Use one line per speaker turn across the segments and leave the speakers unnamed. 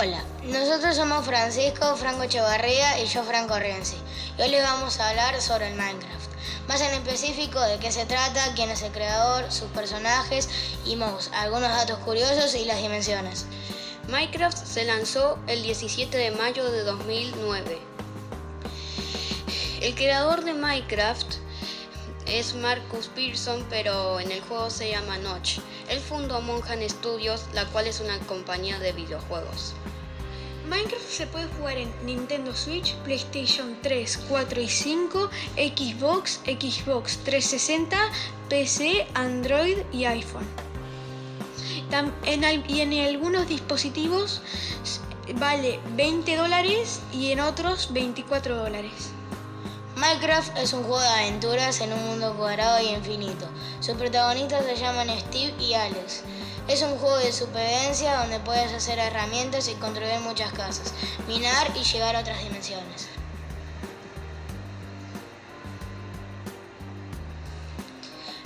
Hola, nosotros somos Francisco Franco Echevarría y yo Franco Rienzi. Y hoy les vamos a hablar sobre el Minecraft. Más en específico de qué se trata, quién es el creador, sus personajes y más, algunos datos curiosos y las dimensiones.
Minecraft se lanzó el 17 de mayo de 2009. El creador de Minecraft es Marcus Pearson, pero en el juego se llama Notch. Él fundó Monjan Studios, la cual es una compañía de videojuegos.
Minecraft se puede jugar en Nintendo Switch, PlayStation 3, 4 y 5, Xbox, Xbox 360, PC, Android y iPhone. y en algunos dispositivos vale 20 dólares y en otros 24 dólares.
Minecraft es un juego de aventuras en un mundo cuadrado y infinito. Sus protagonistas se llaman Steve y Alex. Es un juego de supervivencia donde puedes hacer herramientas y construir muchas casas, minar y llegar a otras dimensiones.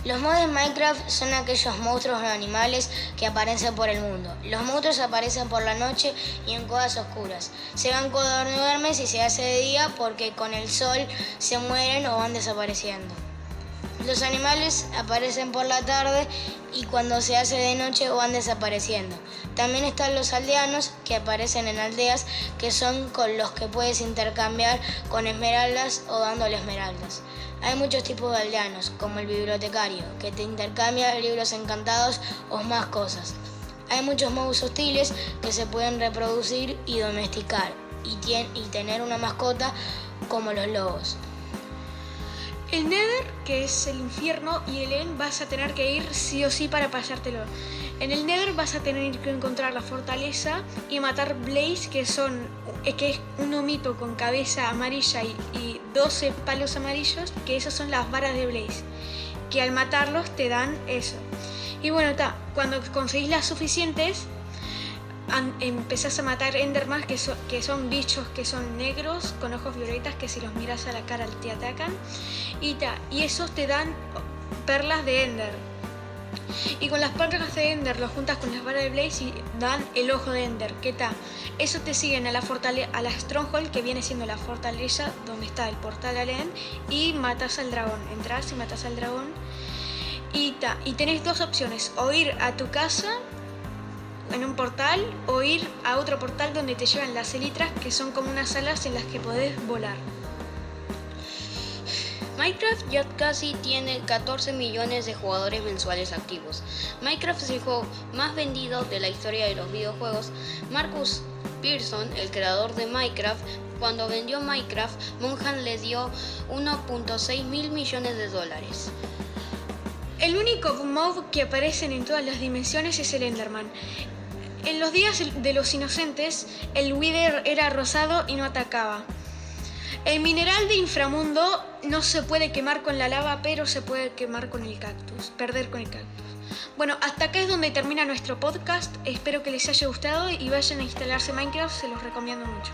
Los mods de Minecraft son aquellos monstruos o animales que aparecen por el mundo. Los monstruos aparecen por la noche y en cuevas oscuras. Se van cuando duermes y se hace de día porque con el sol se mueren o van desapareciendo. Los animales aparecen por la tarde y cuando se hace de noche van desapareciendo. También están los aldeanos que aparecen en aldeas que son con los que puedes intercambiar con esmeraldas o dándole esmeraldas. Hay muchos tipos de aldeanos, como el bibliotecario, que te intercambia libros encantados o más cosas. Hay muchos modos hostiles que se pueden reproducir y domesticar y tener una mascota como los lobos.
El Nether, que es el infierno, y el End vas a tener que ir sí o sí para pasártelo. En el Nether vas a tener que encontrar la fortaleza y matar Blaze, que son eh, que es un humito con cabeza amarilla y, 12 palos amarillos, que esas son las varas de Blaze, que al matarlos te dan eso. Y bueno, está, cuando conseguís las suficientes, empezás a matar Enderman, que, son bichos que son negros, con ojos violetas, que si los miras a la cara te atacan. Y, ta, y esos te dan perlas de Ender. Y con las perlas de Ender los juntas con las varas de Blaze y dan el ojo de Ender. ¿Qué tal? Eso te siguen a la, fortaleza, a la Stronghold, que viene siendo la fortaleza donde está el portal al End, y matas al dragón. Entras y matas al dragón. Y, ta, y tenés dos opciones, o ir a tu casa en un portal o ir a otro portal donde te llevan las elitras que son como unas alas en las que podés volar.
Minecraft ya casi tiene 14 millones de jugadores mensuales activos. Minecraft es el juego más vendido de la historia de los videojuegos. Marcus Pearson, el creador de Minecraft, cuando vendió Minecraft, Monjan le dio 1.6 mil millones de dólares.
El único mob que aparecen en todas las dimensiones es el Enderman. En los días de los inocentes, el Wither era rosado y no atacaba. El mineral de inframundo no se puede quemar con la lava, pero se puede quemar con el cactus, perder con el cactus. Bueno, hasta acá es donde termina nuestro podcast. Espero que les haya gustado y vayan a instalarse Minecraft, se los recomiendo mucho.